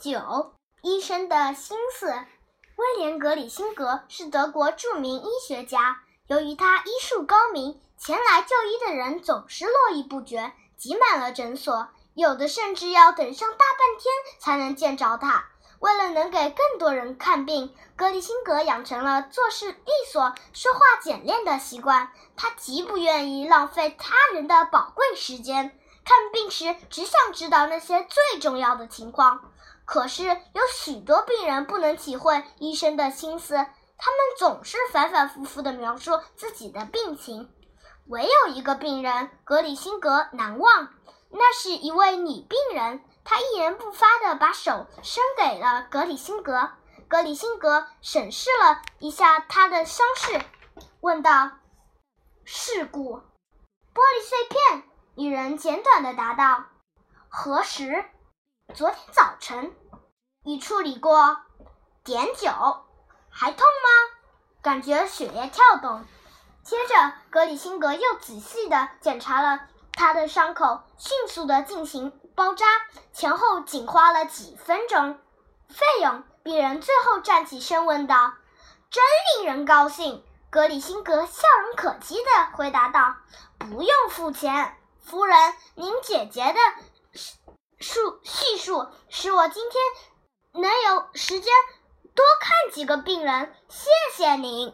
九，医生的心思。威廉·格里辛格是德国著名医学家。由于他医术高明，前来就医的人总是络绎不绝，挤满了诊所，有的甚至要等上大半天才能见着他。为了能给更多人看病，格里辛格养成了做事利索、说话简练的习惯。他极不愿意浪费他人的宝贵时间。看病时只想知道那些最重要的情况，可是有许多病人不能体会医生的心思，他们总是反反复复地描述自己的病情。唯有一个病人格里辛格难忘，那是一位女病人，她一言不发地把手伸给了格里辛格。格里辛格审视了一下她的伤势，问道：“事故，玻璃碎片。”女人简短的答道：“何时？昨天早晨。已处理过。碘酒。还痛吗？感觉血液跳动。”接着，格里辛格又仔细的检查了他的伤口，迅速的进行包扎，前后仅花了几分钟。费用？病人最后站起身问道：“真令人高兴。”格里辛格笑容可掬的回答道：“不用付钱。”夫人，您姐姐的述叙述使我今天能有时间多看几个病人，谢谢您。